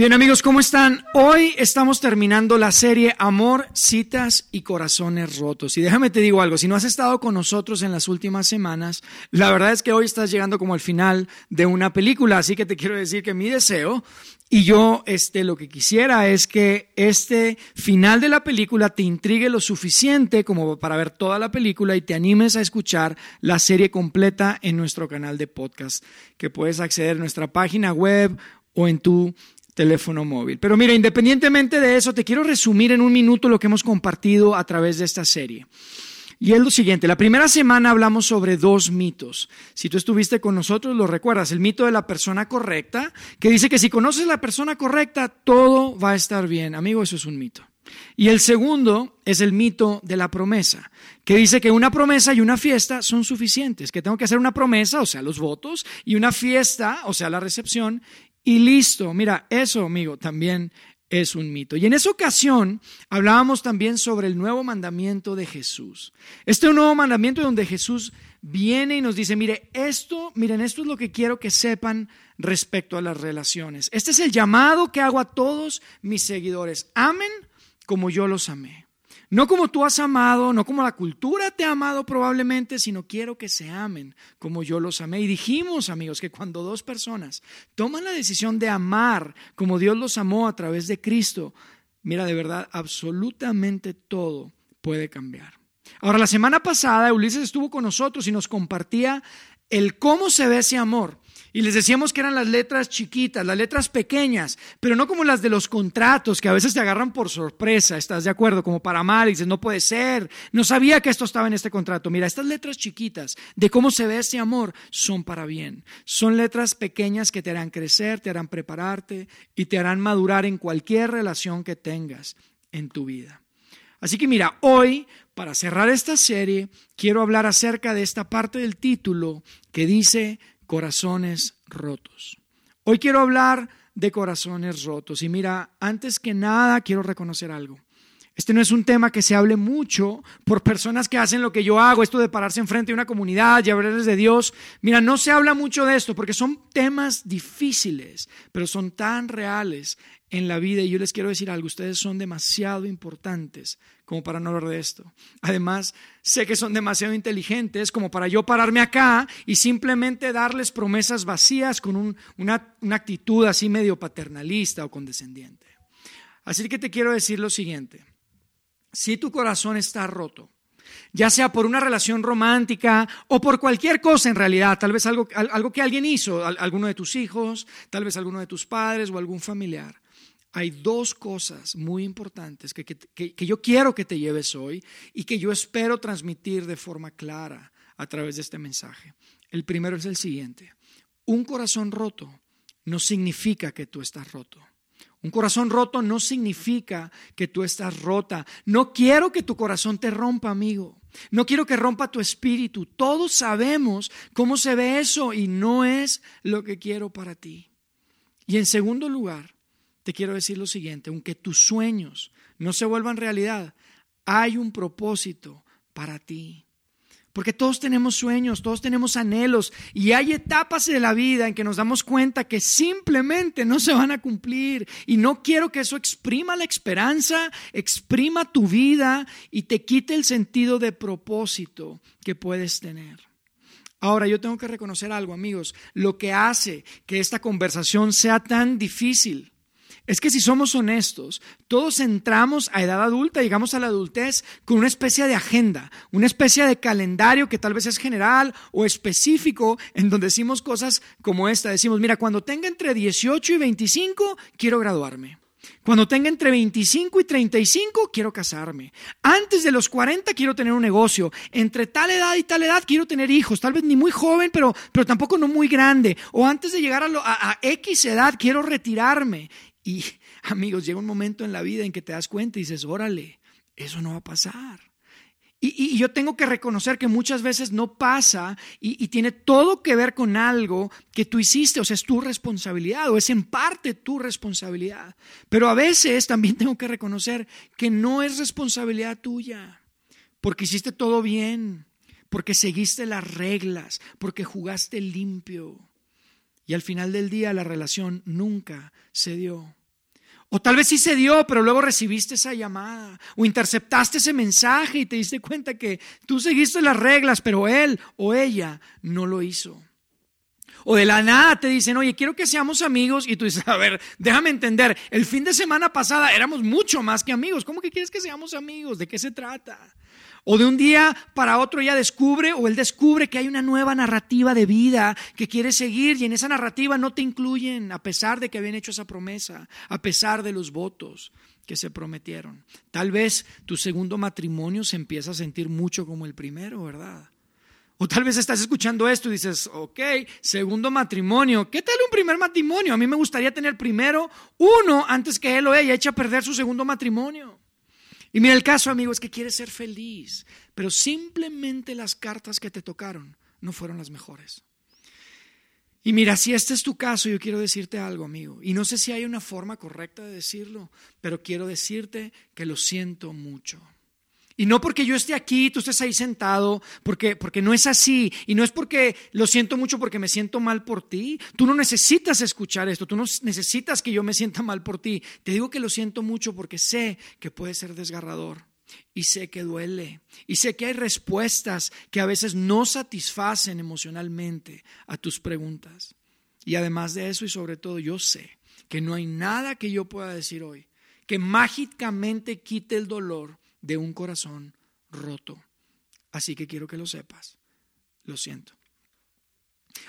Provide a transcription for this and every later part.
Bien amigos, ¿cómo están? Hoy estamos terminando la serie Amor, citas y corazones rotos. Y déjame te digo algo, si no has estado con nosotros en las últimas semanas, la verdad es que hoy estás llegando como al final de una película, así que te quiero decir que mi deseo y yo este lo que quisiera es que este final de la película te intrigue lo suficiente como para ver toda la película y te animes a escuchar la serie completa en nuestro canal de podcast, que puedes acceder a nuestra página web o en tu teléfono móvil. Pero mira, independientemente de eso, te quiero resumir en un minuto lo que hemos compartido a través de esta serie. Y es lo siguiente, la primera semana hablamos sobre dos mitos. Si tú estuviste con nosotros, lo recuerdas, el mito de la persona correcta, que dice que si conoces la persona correcta, todo va a estar bien. Amigo, eso es un mito. Y el segundo es el mito de la promesa, que dice que una promesa y una fiesta son suficientes, que tengo que hacer una promesa, o sea, los votos, y una fiesta, o sea, la recepción, y listo. Mira, eso, amigo, también es un mito. Y en esa ocasión hablábamos también sobre el nuevo mandamiento de Jesús. Este nuevo mandamiento donde Jesús viene y nos dice, mire, esto, miren, esto es lo que quiero que sepan respecto a las relaciones. Este es el llamado que hago a todos mis seguidores. Amen como yo los amé. No como tú has amado, no como la cultura te ha amado probablemente, sino quiero que se amen como yo los amé. Y dijimos, amigos, que cuando dos personas toman la decisión de amar como Dios los amó a través de Cristo, mira, de verdad, absolutamente todo puede cambiar. Ahora, la semana pasada Ulises estuvo con nosotros y nos compartía el cómo se ve ese amor. Y les decíamos que eran las letras chiquitas, las letras pequeñas, pero no como las de los contratos, que a veces te agarran por sorpresa, ¿estás de acuerdo? Como para mal, y dices, no puede ser, no sabía que esto estaba en este contrato. Mira, estas letras chiquitas de cómo se ve ese amor son para bien. Son letras pequeñas que te harán crecer, te harán prepararte y te harán madurar en cualquier relación que tengas en tu vida. Así que mira, hoy, para cerrar esta serie, quiero hablar acerca de esta parte del título que dice corazones rotos. Hoy quiero hablar de corazones rotos. Y mira, antes que nada quiero reconocer algo. Este no es un tema que se hable mucho por personas que hacen lo que yo hago, esto de pararse enfrente de una comunidad y hablarles de Dios. Mira, no se habla mucho de esto porque son temas difíciles, pero son tan reales en la vida. Y yo les quiero decir algo, ustedes son demasiado importantes como para no hablar de esto. Además, sé que son demasiado inteligentes como para yo pararme acá y simplemente darles promesas vacías con una, una actitud así medio paternalista o condescendiente. Así que te quiero decir lo siguiente. Si tu corazón está roto, ya sea por una relación romántica o por cualquier cosa en realidad, tal vez algo, algo que alguien hizo, alguno de tus hijos, tal vez alguno de tus padres o algún familiar, hay dos cosas muy importantes que, que, yo quiero que te lleves hoy y que yo espero transmitir de forma clara a través de este mensaje. El primero es el siguiente. Un corazón roto no significa que tú estás roto. Un corazón roto no significa que tú estás rota. No quiero que tu corazón te rompa, amigo. No quiero que rompa tu espíritu. Todos sabemos cómo se ve eso y no es lo que quiero para ti. Y en segundo lugar, te quiero decir lo siguiente, aunque tus sueños no se vuelvan realidad, hay un propósito para ti. Porque todos tenemos sueños, todos tenemos anhelos y hay etapas de la vida en que nos damos cuenta que simplemente no se van a cumplir. Y no quiero que eso exprima la esperanza, exprima tu vida y te quite el sentido de propósito que puedes tener. Ahora, yo tengo que reconocer algo, amigos. Lo que hace que esta conversación sea tan difícil es que si somos honestos, todos entramos a edad adulta, llegamos a la adultez con una especie de agenda, una especie de calendario que tal vez es general o específico, en donde decimos cosas como esta. Decimos, mira, cuando tenga entre 18 y 25, quiero graduarme. Cuando tenga entre 25 y 35, quiero casarme. Antes de los 40, quiero tener un negocio. Entre tal edad y tal edad, quiero tener hijos. Tal vez ni muy joven, pero, pero tampoco no muy grande. O antes de llegar a, a X edad, quiero retirarme. Y amigos, llega un momento en la vida en que te das cuenta y dices, órale, eso no va a pasar. Y, yo tengo que reconocer que muchas veces no pasa y, y, tiene todo que ver con algo que tú hiciste, o sea, es tu responsabilidad o es en parte tu responsabilidad. Pero a veces también tengo que reconocer que no es responsabilidad tuya, porque hiciste todo bien, porque seguiste las reglas, porque jugaste limpio. Y al final del día la relación nunca se dio. O tal vez sí se dio, pero luego recibiste esa llamada. O interceptaste ese mensaje y te diste cuenta que tú seguiste las reglas, pero él o ella no lo hizo. O de la nada te dicen, oye, quiero que seamos amigos. Y tú dices, a ver, déjame entender, el fin de semana pasada éramos mucho más que amigos. ¿Cómo que quieres que seamos amigos? ¿De qué se trata? O de un día para otro ella descubre o él descubre que hay una nueva narrativa de vida que quiere seguir y en esa narrativa no te incluyen a pesar de que habían hecho esa promesa, a pesar de los votos que se prometieron. Tal vez tu segundo matrimonio se empieza a sentir mucho como el primero, ¿verdad? O tal vez estás escuchando esto y dices, ok, segundo matrimonio, ¿qué tal un primer matrimonio? A mí me gustaría tener primero uno antes que él o ella eche a perder su segundo matrimonio. Y mira, el caso, amigo, es que quieres ser feliz, pero simplemente las cartas que te tocaron no fueron las mejores. Y mira, si este es tu caso, yo quiero decirte algo, amigo. Y no sé si hay una forma correcta de decirlo, pero quiero decirte que lo siento mucho. Y no porque yo esté aquí, tú estés ahí sentado, porque, porque no es así. Y no es porque lo siento mucho porque me siento mal por ti. Tú no necesitas escuchar esto, tú no necesitas que yo me sienta mal por ti. Te digo que lo siento mucho porque sé que puede ser desgarrador. Y sé que duele. Y sé que hay respuestas que a veces no satisfacen emocionalmente a tus preguntas. Y además de eso y sobre todo yo sé que no hay nada que yo pueda decir hoy que mágicamente quite el dolor de un corazón roto. Así que quiero que lo sepas. Lo siento.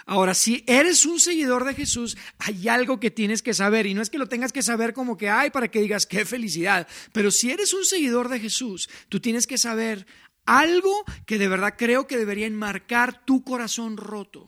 Ahora, si eres un seguidor de Jesús, hay algo que tienes que saber. Y no es que lo tengas que saber como que hay para que digas qué felicidad. Pero si eres un seguidor de Jesús, tú tienes que saber algo que de verdad creo que debería enmarcar tu corazón roto.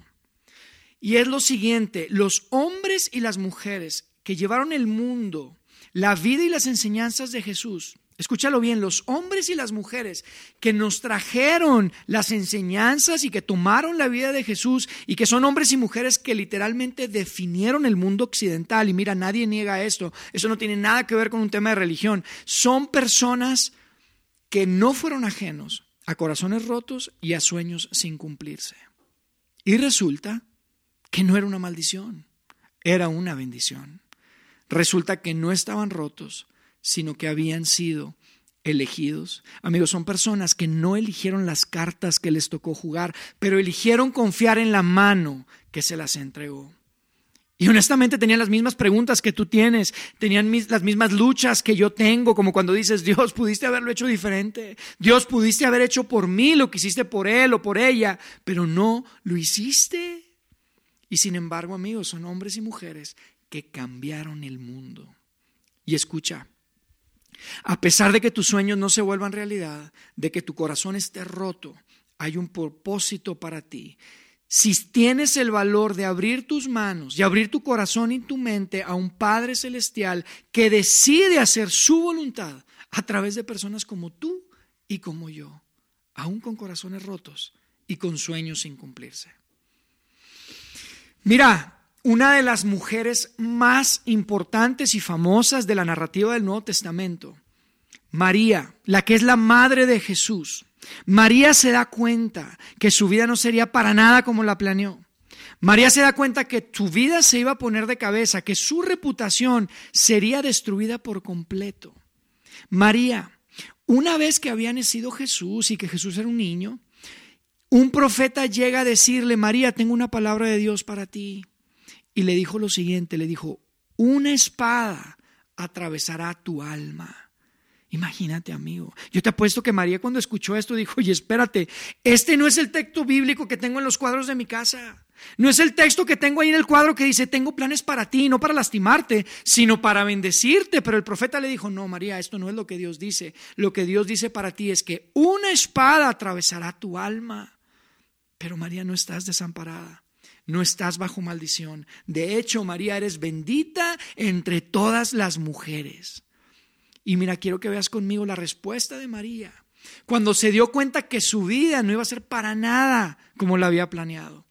Y es lo siguiente, los hombres y las mujeres que llevaron el mundo, la vida y las enseñanzas de Jesús, Escúchalo bien, los hombres y las mujeres que nos trajeron las enseñanzas y que tomaron la vida de Jesús y que son hombres y mujeres que literalmente definieron el mundo occidental. Y mira, nadie niega esto, eso no tiene nada que ver con un tema de religión. Son personas que no fueron ajenos a corazones rotos y a sueños sin cumplirse. Y resulta que no era una maldición, era una bendición. Resulta que no estaban rotos, sino que habían sido elegidos. Amigos, son personas que no eligieron las cartas que les tocó jugar, pero eligieron confiar en la mano que se las entregó. Y honestamente tenían las mismas preguntas que tú tienes, tenían las mismas luchas que yo tengo, como cuando dices, Dios, pudiste haberlo hecho diferente, Dios, pudiste haber hecho por mí lo que hiciste por él o por ella, pero no lo hiciste. Y sin embargo, amigos, son hombres y mujeres que cambiaron el mundo. Y escucha, a pesar de que tus sueños no se vuelvan realidad, de que tu corazón esté roto, hay un propósito para ti. Si tienes el valor de abrir tus manos y abrir tu corazón y tu mente a un Padre Celestial que decide hacer su voluntad a través de personas como tú y como yo, aún con corazones rotos y con sueños sin cumplirse. Mira, una de las mujeres más importantes y famosas de la narrativa del Nuevo Testamento, María, la que es la madre de Jesús. María se da cuenta que su vida no sería para nada como la planeó. María se da cuenta que su vida se iba a poner de cabeza, que su reputación sería destruida por completo. María, una vez que había nacido Jesús y que Jesús era un niño, un profeta llega a decirle, María, tengo una palabra de Dios para ti y le dijo lo siguiente, le dijo, una espada atravesará tu alma. Imagínate, amigo. Yo te apuesto que María cuando escuchó esto dijo, oye, espérate, este no es el texto bíblico que tengo en los cuadros de mi casa. No es el texto que tengo ahí en el cuadro que dice, tengo planes para ti, no para lastimarte, sino para bendecirte. Pero el profeta le dijo, no, María, esto no es lo que Dios dice. Lo que Dios dice para ti es que una espada atravesará tu alma. Pero María, no estás desamparada no estás bajo maldición. De hecho, María, eres bendita entre todas las mujeres. Y mira, quiero que veas conmigo la respuesta de María. Cuando se dio cuenta que su vida no iba a ser para nada como la había planeado.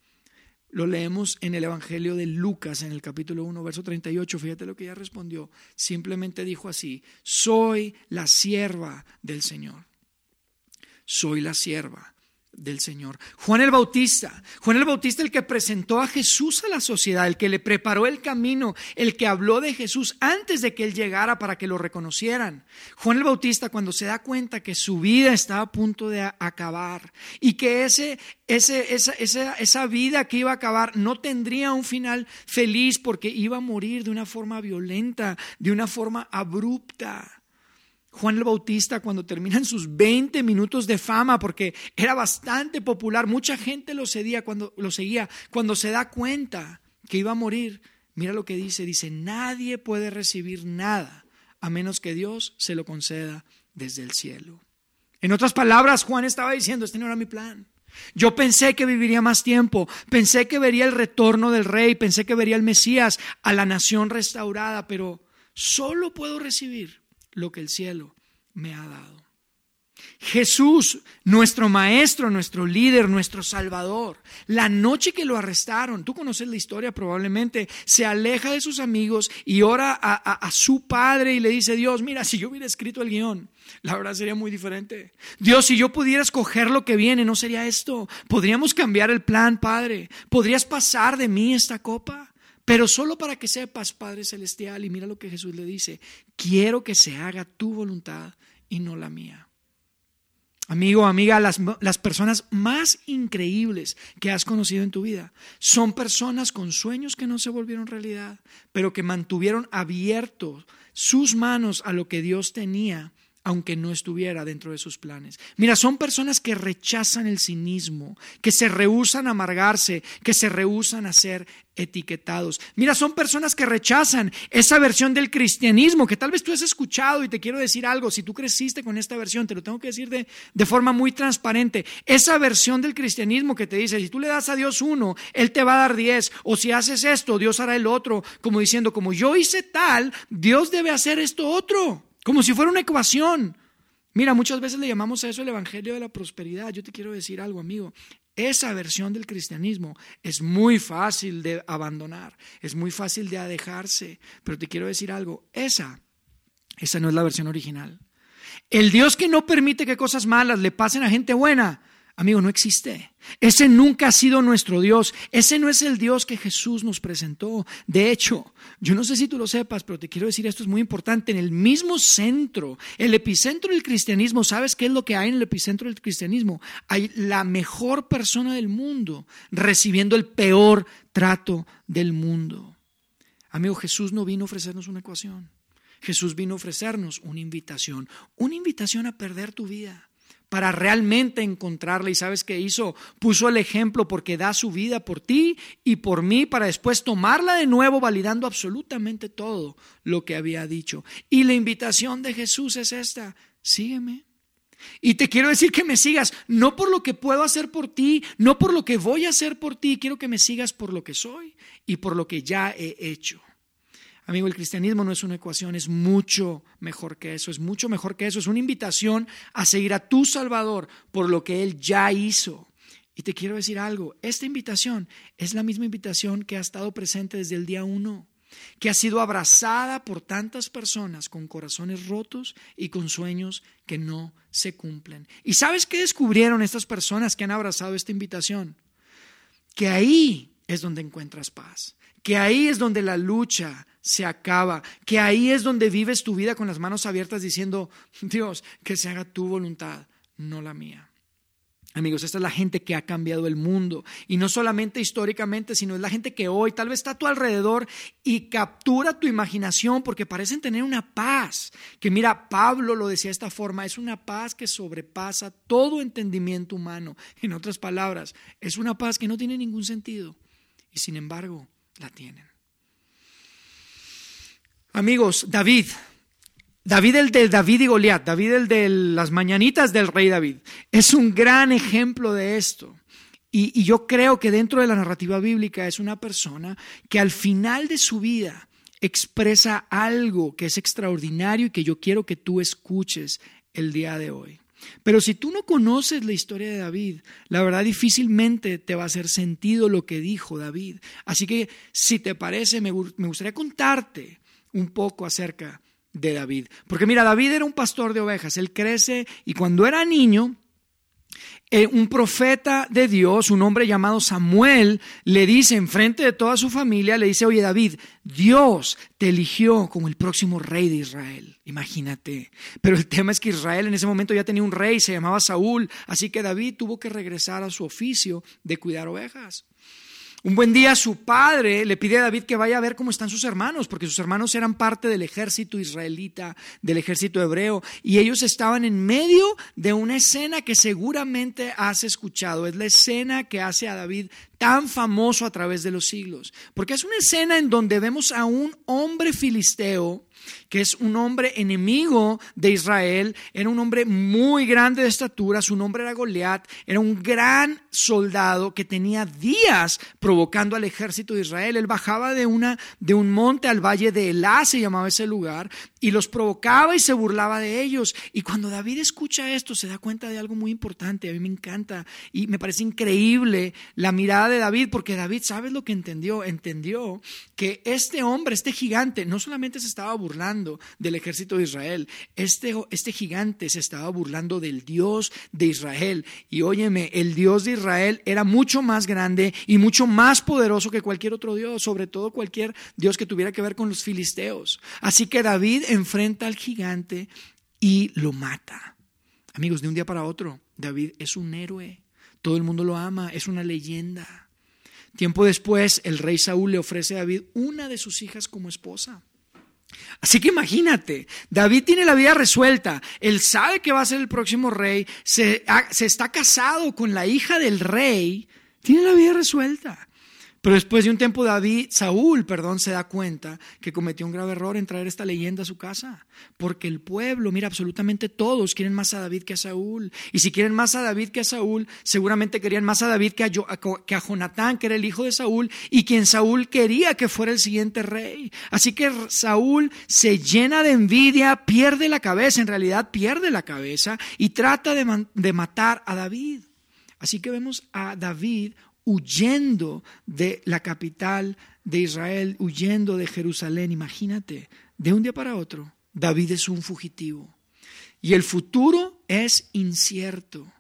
Lo leemos en el Evangelio de Lucas, en el capítulo 1, verso 38. Fíjate lo que ella respondió. Simplemente dijo así, soy la sierva del Señor. Soy la sierva del Señor. Juan el Bautista, Juan el Bautista el que presentó a Jesús a la sociedad, el que le preparó el camino, el que habló de Jesús antes de que él llegara para que lo reconocieran. Juan el Bautista cuando se da cuenta que su vida estaba a punto de acabar y que ese, ese, esa, esa vida que iba a acabar no tendría un final feliz porque iba a morir de una forma violenta, de una forma abrupta. Juan el Bautista cuando terminan sus 20 minutos de fama, porque era bastante popular, mucha gente lo, seguía cuando, lo seguía, cuando se da cuenta que iba a morir, mira lo que dice, dice, nadie puede recibir nada a menos que Dios se lo conceda desde el cielo. En otras palabras, Juan estaba diciendo, este no era mi plan. Yo pensé que viviría más tiempo, pensé que vería el retorno del rey, pensé que vería el Mesías a la nación restaurada, pero solo puedo recibir lo que el cielo me ha dado. Jesús, nuestro maestro, nuestro líder, nuestro salvador, la noche que lo arrestaron, tú conoces la historia probablemente, se aleja de sus amigos y ora a, su padre y le dice, Dios, mira, si yo hubiera escrito el guion, la verdad sería muy diferente. Dios, si yo pudiera escoger lo que viene, no sería esto. Podríamos cambiar el plan, Padre. ¿Podrías pasar de mí esta copa? Pero solo para que sepas, Padre Celestial, y mira lo que Jesús le dice, quiero que se haga tu voluntad y no la mía. Amigo, amiga, las, las, personas más increíbles que has conocido en tu vida son personas con sueños que no se volvieron realidad, pero que mantuvieron abiertos sus manos a lo que Dios tenía aunque no estuviera dentro de sus planes. Mira, son personas que rechazan el cinismo, que se rehusan a amargarse, que se rehusan a ser etiquetados. Mira, son personas que rechazan esa versión del cristianismo que tal vez tú has escuchado y te quiero decir algo, si tú creciste con esta versión, te lo tengo que decir de, de forma muy transparente, esa versión del cristianismo que te dice, si tú le das a Dios uno, Él te va a dar diez, o si haces esto, Dios hará el otro, como diciendo, como yo hice tal, Dios debe hacer esto otro. Como si fuera una ecuación. Mira, muchas veces le llamamos a eso el Evangelio de la Prosperidad. Yo te quiero decir algo, amigo. Esa versión del cristianismo es muy fácil de abandonar, es muy fácil de dejarse, pero te quiero decir algo, esa, esa no es la versión original. El Dios que no permite que cosas malas le pasen a gente buena, Amigo, no existe. Ese nunca ha sido nuestro Dios. Ese no es el Dios que Jesús nos presentó. De hecho, yo no sé si tú lo sepas, pero te quiero decir esto es muy importante. En el mismo centro, el epicentro del cristianismo, ¿sabes qué es lo que hay en el epicentro del cristianismo? Hay la mejor persona del mundo recibiendo el peor trato del mundo. Amigo, Jesús no vino a ofrecernos una ecuación. Jesús vino a ofrecernos una invitación, una invitación a perder tu vida para realmente encontrarla. ¿Y sabes qué hizo? Puso el ejemplo porque da su vida por ti y por mí para después tomarla de nuevo, validando absolutamente todo lo que había dicho. Y la invitación de Jesús es esta, sígueme. Y te quiero decir que me sigas, no por lo que puedo hacer por ti, no por lo que voy a hacer por ti, quiero que me sigas por lo que soy y por lo que ya he hecho. Amigo, el cristianismo no es una ecuación, es mucho mejor que eso, es mucho mejor que eso, es una invitación a seguir a tu Salvador por lo que Él ya hizo. Y te quiero decir algo, esta invitación es la misma invitación que ha estado presente desde el día uno, que ha sido abrazada por tantas personas con corazones rotos y con sueños que no se cumplen. ¿Y sabes qué descubrieron estas personas que han abrazado esta invitación? Que ahí es donde encuentras paz, que ahí es donde la lucha se acaba, que ahí es donde vives tu vida con las manos abiertas diciendo, Dios, que se haga tu voluntad, no la mía. Amigos, esta es la gente que ha cambiado el mundo. Y no solamente históricamente, sino es la gente que hoy tal vez está a tu alrededor y captura tu imaginación porque parecen tener una paz. Que mira, Pablo lo decía de esta forma, es una paz que sobrepasa todo entendimiento humano. En otras palabras, es una paz que no tiene ningún sentido. Y sin embargo, la tienen. Amigos, David, David el de David y Goliat, David el de las mañanitas del rey David, es un gran ejemplo de esto. Y, yo creo que dentro de la narrativa bíblica es una persona que al final de su vida expresa algo que es extraordinario y que yo quiero que tú escuches el día de hoy. Pero si tú no conoces la historia de David, la verdad difícilmente te va a hacer sentido lo que dijo David. Así que si te parece, me, me gustaría contarte un poco acerca de David. Porque mira, David era un pastor de ovejas, él crece y cuando era niño, eh, un profeta de Dios, un hombre llamado Samuel, le dice en frente de toda su familia, le dice, oye David, Dios te eligió como el próximo rey de Israel. Imagínate. Pero el tema es que Israel en ese momento ya tenía un rey, se llamaba Saúl, así que David tuvo que regresar a su oficio de cuidar ovejas. Un buen día su padre le pide a David que vaya a ver cómo están sus hermanos, porque sus hermanos eran parte del ejército israelita, del ejército hebreo, y ellos estaban en medio de una escena que seguramente has escuchado. Es la escena que hace a David tan famoso a través de los siglos, porque es una escena en donde vemos a un hombre filisteo que es un hombre enemigo de Israel, era un hombre muy grande de estatura, su nombre era Goliat, era un gran soldado que tenía días provocando al ejército de Israel. Él bajaba de, una, de un monte al valle de Elá, se llamaba ese lugar, y los provocaba y se burlaba de ellos. Y cuando David escucha esto, se da cuenta de algo muy importante, a mí me encanta y me parece increíble la mirada de David, porque David, ¿sabes lo que entendió? Entendió que este hombre, este gigante, no solamente se estaba burlando, del ejército de Israel. Este, este gigante se estaba burlando del Dios de Israel. Y óyeme, el Dios de Israel era mucho más grande y mucho más poderoso que cualquier otro Dios, sobre todo cualquier Dios que tuviera que ver con los filisteos. Así que David enfrenta al gigante y lo mata. Amigos, de un día para otro, David es un héroe. Todo el mundo lo ama, es una leyenda. Tiempo después, el rey Saúl le ofrece a David una de sus hijas como esposa. Así que imagínate, David tiene la vida resuelta, él sabe que va a ser el próximo rey, se, está casado con la hija del rey, tiene la vida resuelta. Pero después de un tiempo David, Saúl, perdón, se da cuenta que cometió un grave error en traer esta leyenda a su casa, porque el pueblo, mira, absolutamente todos quieren más a David que a Saúl, y si quieren más a David que a Saúl, seguramente querían más a David que a, que a Jonatán, que era el hijo de Saúl, y quien Saúl quería que fuera el siguiente rey. Así que Saúl se llena de envidia, pierde la cabeza, en realidad pierde la cabeza, y trata de matar a David. Así que vemos a David huyendo de la capital de Israel, huyendo de Jerusalén. Imagínate, de un día para otro, David es un fugitivo. Y el futuro es incierto.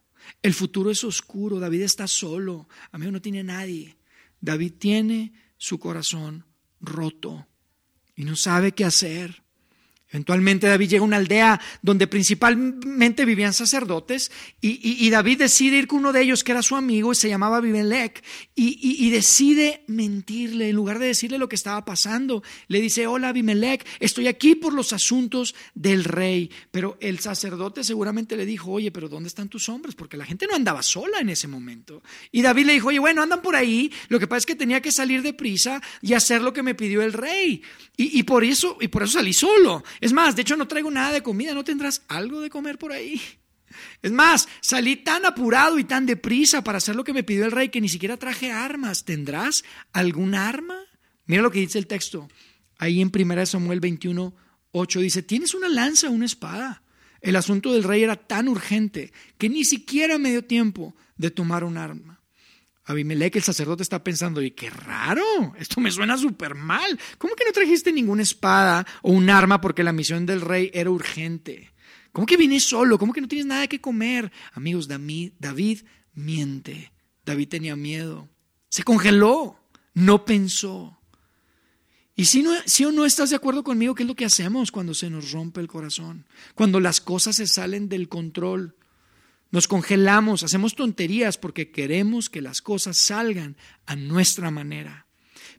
El futuro es oscuro. David está solo. Amigo, no tiene nadie. David tiene su corazón roto y no sabe qué hacer. Eventualmente David llega a una aldea donde principalmente vivían sacerdotes y, David decide ir con uno de ellos que era su amigo y se llamaba Abimelech y, decide mentirle en lugar de decirle lo que estaba pasando. Le dice, hola Abimelech, estoy aquí por los asuntos del rey. Pero el sacerdote seguramente le dijo, oye, pero ¿dónde están tus hombres? Porque la gente no andaba sola en ese momento. Y David le dijo, oye, bueno, andan por ahí, lo que pasa es que tenía que salir deprisa y hacer lo que me pidió el rey. Y, por, eso, y por eso salí solo. Es más, de hecho no traigo nada de comida, ¿no tendrás algo de comer por ahí? Es más, salí tan apurado y tan deprisa para hacer lo que me pidió el rey que ni siquiera traje armas. ¿Tendrás algún arma? Mira lo que dice el texto. Ahí en 1 Samuel 21, 8 dice, ¿tienes una lanza una espada? El asunto del rey era tan urgente que ni siquiera me dio tiempo de tomar un arma. Abimelech, el sacerdote, está pensando, y qué raro, esto me suena súper mal. ¿Cómo que no trajiste ninguna espada o un arma porque la misión del rey era urgente? ¿Cómo que vienes solo? ¿Cómo que no tienes nada que comer? Amigos, David, miente. David tenía miedo. Se congeló, no pensó. Y si, no, si o no estás de acuerdo conmigo, ¿qué es lo que hacemos cuando se nos rompe el corazón? Cuando las cosas se salen del control. Nos congelamos, hacemos tonterías porque queremos que las cosas salgan a nuestra manera.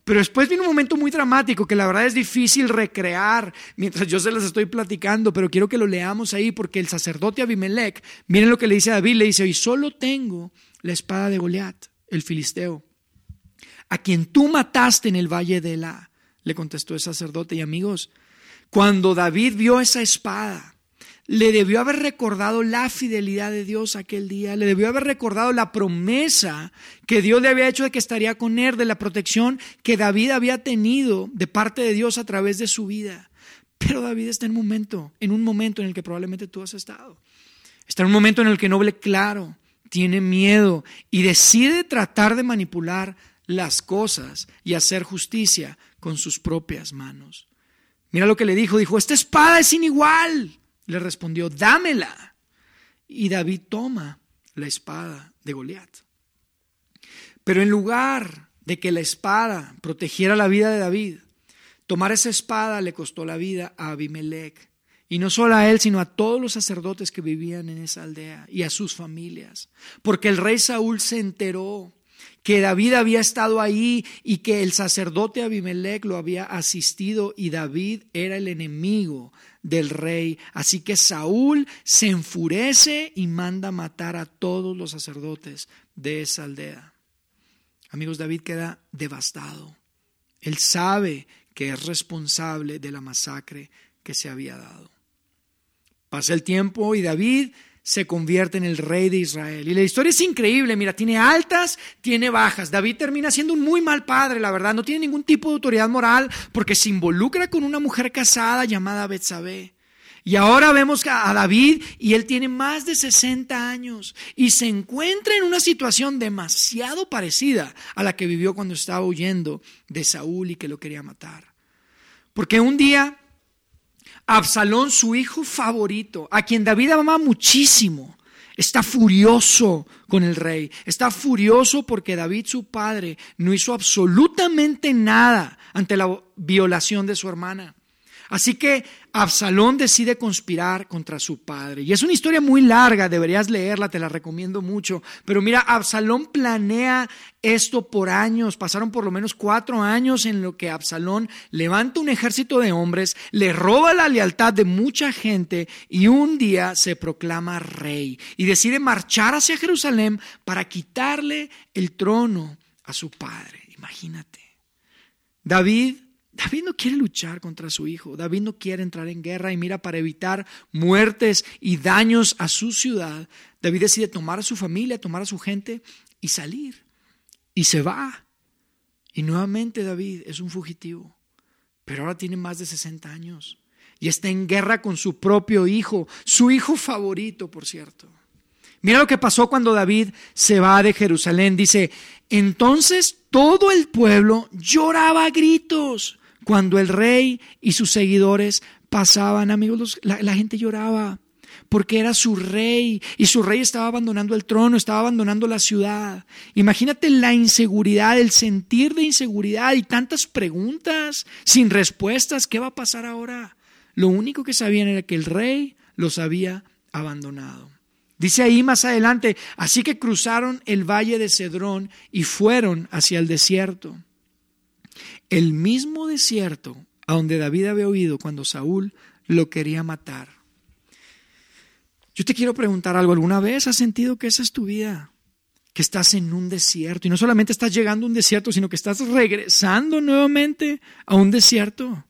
Pero después viene un momento muy dramático que la verdad es difícil recrear mientras yo se las estoy platicando, pero quiero que lo leamos ahí porque el sacerdote Abimelech, miren lo que le dice a David, le dice, y solo tengo la espada de Goliat, el filisteo, a quien tú mataste en el valle de la, le contestó el sacerdote y amigos, cuando David vio esa espada, le debió haber recordado la fidelidad de Dios aquel día, le debió haber recordado la promesa que Dios le había hecho de que estaría con él, de la protección que David había tenido de parte de Dios a través de su vida. Pero David está en un momento, en un momento en el que probablemente tú has estado. Está en un momento en el que no ve claro, tiene miedo y decide tratar de manipular las cosas y hacer justicia con sus propias manos. Mira lo que le dijo, dijo, esta espada es inigual le respondió, dámela. Y David toma la espada de Goliat. Pero en lugar de que la espada protegiera la vida de David, tomar esa espada le costó la vida a Abimelech. Y no solo a él, sino a todos los sacerdotes que vivían en esa aldea y a sus familias. Porque el rey Saúl se enteró que David había estado ahí y que el sacerdote Abimelech lo había asistido y David era el enemigo del rey. Así que Saúl se enfurece y manda matar a todos los sacerdotes de esa aldea. Amigos, David queda devastado. Él sabe que es responsable de la masacre que se había dado. Pasa el tiempo y David se convierte en el rey de Israel. Y la historia es increíble, mira, tiene altas, tiene bajas. David termina siendo un muy mal padre, la verdad, no tiene ningún tipo de autoridad moral porque se involucra con una mujer casada llamada Betsabé. Y ahora vemos a David y él tiene más de 60 años y se encuentra en una situación demasiado parecida a la que vivió cuando estaba huyendo de Saúl y que lo quería matar. Porque un día Absalón, su hijo favorito, a quien David amaba muchísimo, está furioso con el rey. Está furioso porque David, su padre, no hizo absolutamente nada ante la violación de su hermana. Así que Absalón decide conspirar contra su padre. Y es una historia muy larga, deberías leerla, te la recomiendo mucho. Pero mira, Absalón planea esto por años. Pasaron por lo menos cuatro años en lo que Absalón levanta un ejército de hombres, le roba la lealtad de mucha gente y un día se proclama rey y decide marchar hacia Jerusalén para quitarle el trono a su padre. Imagínate. David David no quiere luchar contra su hijo, David no quiere entrar en guerra y mira, para evitar muertes y daños a su ciudad, David decide tomar a su familia, tomar a su gente y salir. Y se va. Y nuevamente David es un fugitivo, pero ahora tiene más de 60 años y está en guerra con su propio hijo, su hijo favorito, por cierto. Mira lo que pasó cuando David se va de Jerusalén. Dice, entonces todo el pueblo lloraba a gritos cuando el rey y sus seguidores pasaban, amigos, la, gente lloraba porque era su rey y su rey estaba abandonando el trono, estaba abandonando la ciudad. Imagínate la inseguridad, el sentir de inseguridad y tantas preguntas sin respuestas. ¿Qué va a pasar ahora? Lo único que sabían era que el rey los había abandonado. Dice ahí más adelante, así que cruzaron el valle de Cedrón y fueron hacia el desierto el mismo desierto a donde David había oído cuando Saúl lo quería matar. Yo te quiero preguntar algo, ¿alguna vez has sentido que esa es tu vida? Que estás en un desierto y no solamente estás llegando a un desierto, sino que estás regresando nuevamente a un desierto.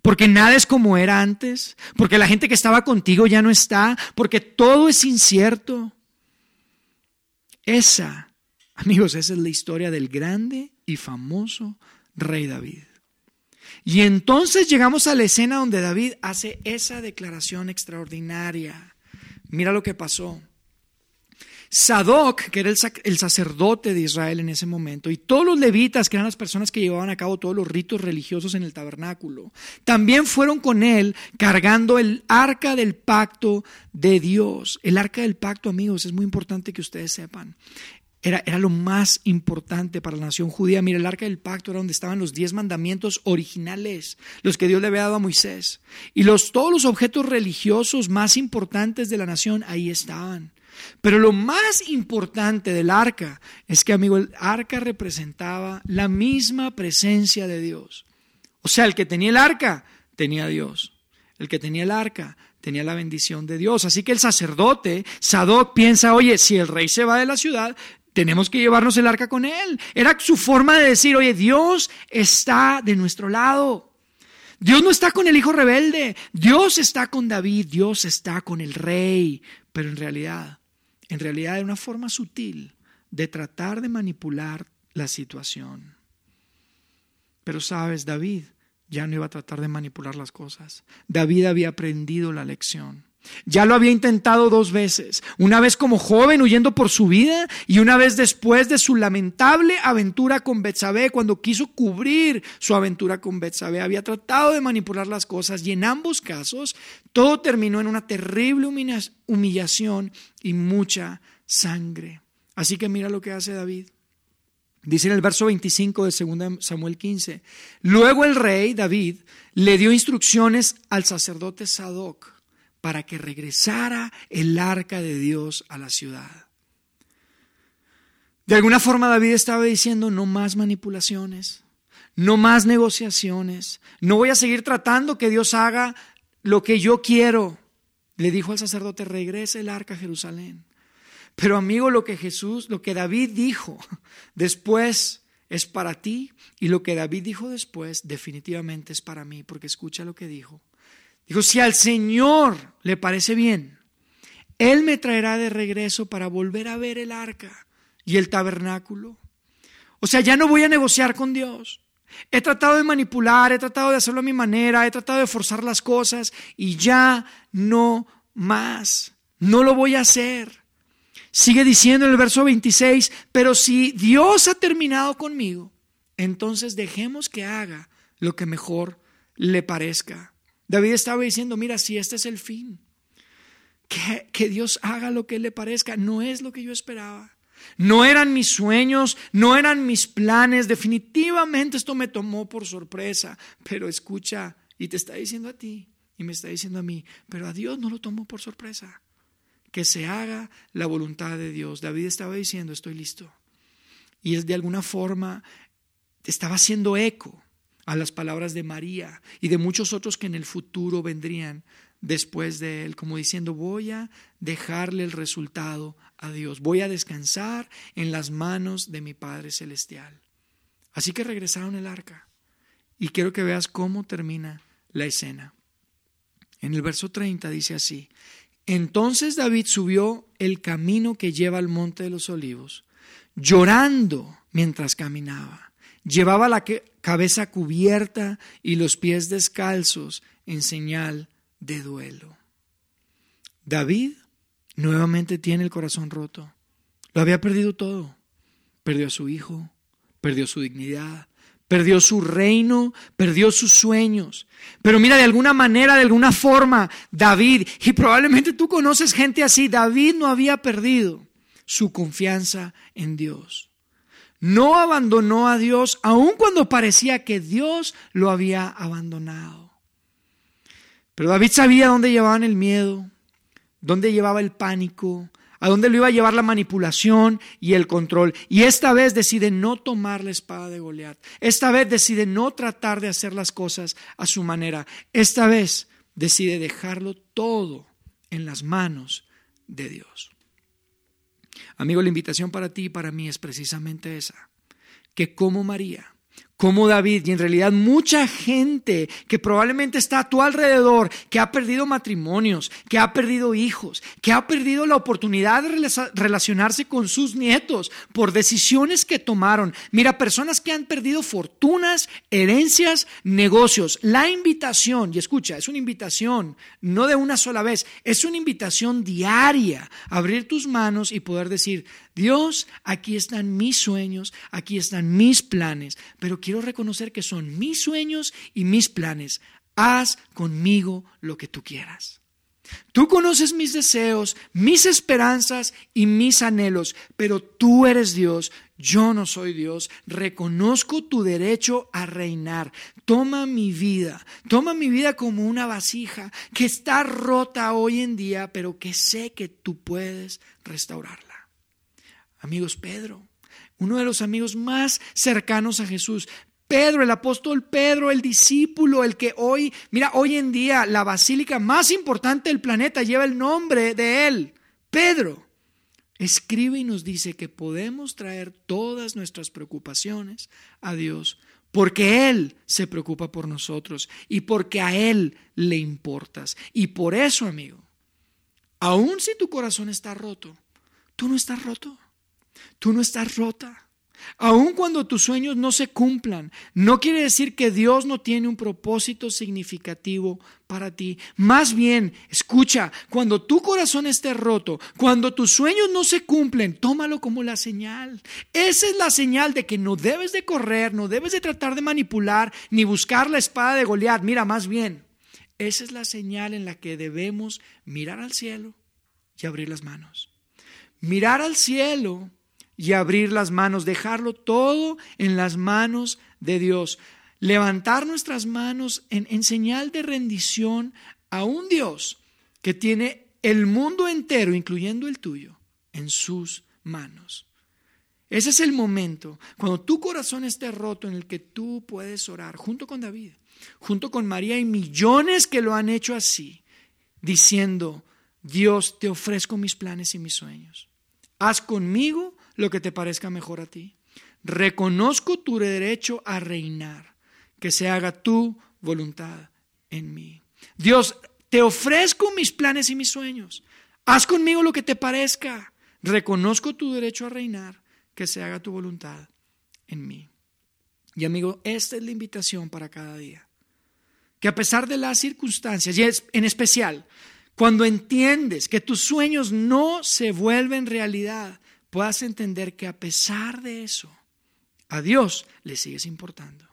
Porque nada es como era antes, porque la gente que estaba contigo ya no está, porque todo es incierto. Esa, amigos, esa es la historia del grande y famoso rey David. Y entonces llegamos a la escena donde David hace esa declaración extraordinaria. Mira lo que pasó. Sadoc, que era el, sacerdote de Israel en ese momento, y todos los levitas, que eran las personas que llevaban a cabo todos los ritos religiosos en el tabernáculo, también fueron con él cargando el arca del pacto de Dios. El arca del pacto, amigos, es muy importante que ustedes sepan. Era, lo más importante para la nación judía. Mira, el arca del pacto era donde estaban los diez mandamientos originales, los que Dios le había dado a Moisés. Y los, todos los objetos religiosos más importantes de la nación ahí estaban. Pero lo más importante del arca es que, amigo, el arca representaba la misma presencia de Dios. O sea, el que tenía el arca tenía Dios. El que tenía el arca tenía la bendición de Dios. Así que el sacerdote, Sadoc, piensa, oye, si el rey se va de la ciudad, tenemos que llevarnos el arca con él. Era su forma de decir, oye, Dios está de nuestro lado. Dios no está con el hijo rebelde, Dios está con David, Dios está con el rey. Pero en realidad, en realidad era una forma sutil de tratar de manipular la situación. Pero sabes, David ya no iba a tratar de manipular las cosas. David había aprendido la lección. Ya lo había intentado dos veces, una vez como joven huyendo por su vida y una vez después de su lamentable aventura con Betsabé cuando quiso cubrir su aventura con Betsabé. Había tratado de manipular las cosas y en ambos casos todo terminó en una terrible humillación y mucha sangre. Así que mira lo que hace David. Dice en el verso 25 de 2 Samuel 15, luego el rey David le dio instrucciones al sacerdote Sadoc para que regresara el arca de Dios a la ciudad. De alguna forma David estaba diciendo no más manipulaciones, no más negociaciones, no voy a seguir tratando que Dios haga lo que yo quiero. Le dijo al sacerdote, regrese el arca a Jerusalén. Pero amigo, lo que Jesús, lo que David dijo después es para ti y lo que David dijo después definitivamente es para mí, porque escucha lo que dijo. Dijo, si al Señor le parece bien, Él me traerá de regreso para volver a ver el arca y el tabernáculo. O sea, ya no voy a negociar con Dios. He tratado de manipular, he tratado de hacerlo a mi manera, he tratado de forzar las cosas y ya no más. No lo voy a hacer. Sigue diciendo en el verso 26, pero si Dios ha terminado conmigo, entonces dejemos que haga lo que mejor le parezca. David estaba diciendo, mira, si este es el fin, que, que Dios haga lo que le parezca, no es lo que yo esperaba. No eran mis sueños, no eran mis planes, definitivamente esto me tomó por sorpresa, pero escucha, y te está diciendo a ti, y me está diciendo a mí, pero a Dios no lo tomó por sorpresa. Que se haga la voluntad de Dios. David estaba diciendo, estoy listo. Y es de alguna forma, estaba haciendo eco a las palabras de María y de muchos otros que en el futuro vendrían después de él, como diciendo, voy a dejarle el resultado a Dios, voy a descansar en las manos de mi Padre Celestial. Así que regresaron el arca y quiero que veas cómo termina la escena. En el verso 30 dice así, entonces David subió el camino que lleva al monte de los olivos, llorando mientras caminaba. Llevaba la cabeza cubierta y los pies descalzos en señal de duelo. David nuevamente tiene el corazón roto. Lo había perdido todo. Perdió a su hijo, perdió su dignidad, perdió su reino, perdió sus sueños. Pero mira, de alguna manera, de alguna forma, David, y probablemente tú conoces gente así, David no había perdido su confianza en Dios. No abandonó a Dios aun cuando parecía que Dios lo había abandonado. Pero David sabía dónde llevaban el miedo, dónde llevaba el pánico, a dónde lo iba a llevar la manipulación y el control. Y esta vez decide no tomar la espada de Goliat. Esta vez decide no tratar de hacer las cosas a su manera. Esta vez decide dejarlo todo en las manos de Dios. Amigo, la invitación para ti y para mí es precisamente esa, que como María, como David y en realidad mucha gente que probablemente está a tu alrededor, que ha perdido matrimonios, que ha perdido hijos, que ha perdido la oportunidad de relacionarse con sus nietos por decisiones que tomaron. Mira, personas que han perdido fortunas, herencias, negocios. La invitación, y escucha, es una invitación, no de una sola vez, es una invitación diaria, abrir tus manos y poder decir, Dios, aquí están mis sueños, aquí están mis planes, pero quiero reconocer que son mis sueños y mis planes. Haz conmigo lo que tú quieras. Tú conoces mis deseos, mis esperanzas y mis anhelos, pero tú eres Dios, yo no soy Dios. Reconozco tu derecho a reinar. Toma mi vida, toma mi vida como una vasija que está rota hoy en día, pero que sé que tú puedes restaurarla. Amigos, Pedro, uno de los amigos más cercanos a Jesús. Pedro, el apóstol Pedro, el discípulo, el que hoy, mira, hoy en día la basílica más importante del planeta lleva el nombre de él, Pedro. Escribe y nos dice que podemos traer todas nuestras preocupaciones a Dios porque Él se preocupa por nosotros y porque a Él le importas. Y por eso, amigo, aun si tu corazón está roto, tú no estás roto. Tú no estás rota. Aun cuando tus sueños no se cumplan, no quiere decir que Dios no tiene un propósito significativo para ti. Más bien, escucha, cuando tu corazón esté roto, cuando tus sueños no se cumplen, tómalo como la señal. Esa es la señal de que no debes de correr, no debes de tratar de manipular, ni buscar la espada de Goliat. Mira, más bien, esa es la señal en la que debemos mirar al cielo y abrir las manos mirar al cielo y abrir las manos, dejarlo todo en las manos de Dios. Levantar nuestras manos en, señal de rendición a un Dios que tiene el mundo entero, incluyendo el tuyo, en sus manos. Ese es el momento, cuando tu corazón esté roto, en el que tú puedes orar junto con David, junto con María y millones que lo han hecho así, diciendo, Dios, te ofrezco mis planes y mis sueños. Haz conmigo lo que te parezca mejor a ti. Reconozco tu derecho a reinar, que se haga tu voluntad en mí. Dios, te ofrezco mis planes y mis sueños. Haz conmigo lo que te parezca. Reconozco tu derecho a reinar, que se haga tu voluntad en mí. Y amigo, esta es la invitación para cada día. Que a pesar de las circunstancias, y en especial cuando entiendes que tus sueños no se vuelven realidad, puedas entender que a pesar de eso, a Dios le sigues importando,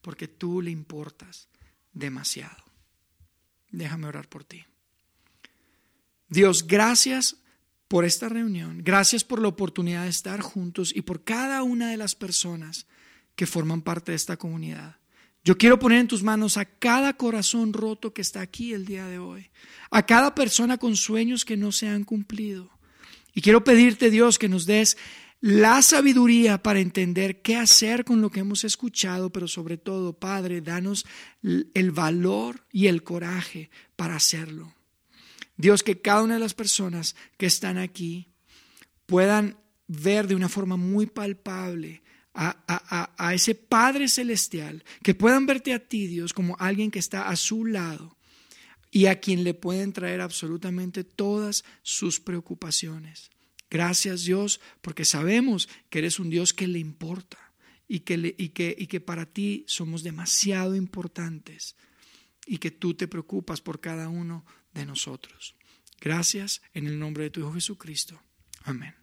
porque tú le importas demasiado. Déjame orar por ti. Dios, gracias por esta reunión, gracias por la oportunidad de estar juntos y por cada una de las personas que forman parte de esta comunidad. Yo quiero poner en tus manos a cada corazón roto que está aquí el día de hoy, a cada persona con sueños que no se han cumplido. Y quiero pedirte, Dios, que nos des la sabiduría para entender qué hacer con lo que hemos escuchado, pero sobre todo, Padre, danos el valor y el coraje para hacerlo. Dios, que cada una de las personas que están aquí puedan ver de una forma muy palpable a, ese Padre Celestial, que puedan verte a ti, Dios, como alguien que está a su lado y a quien le pueden traer absolutamente todas sus preocupaciones. Gracias Dios, porque sabemos que eres un Dios que le importa y que, y que, y que para ti somos demasiado importantes y que tú te preocupas por cada uno de nosotros. Gracias en el nombre de tu Hijo Jesucristo. Amén.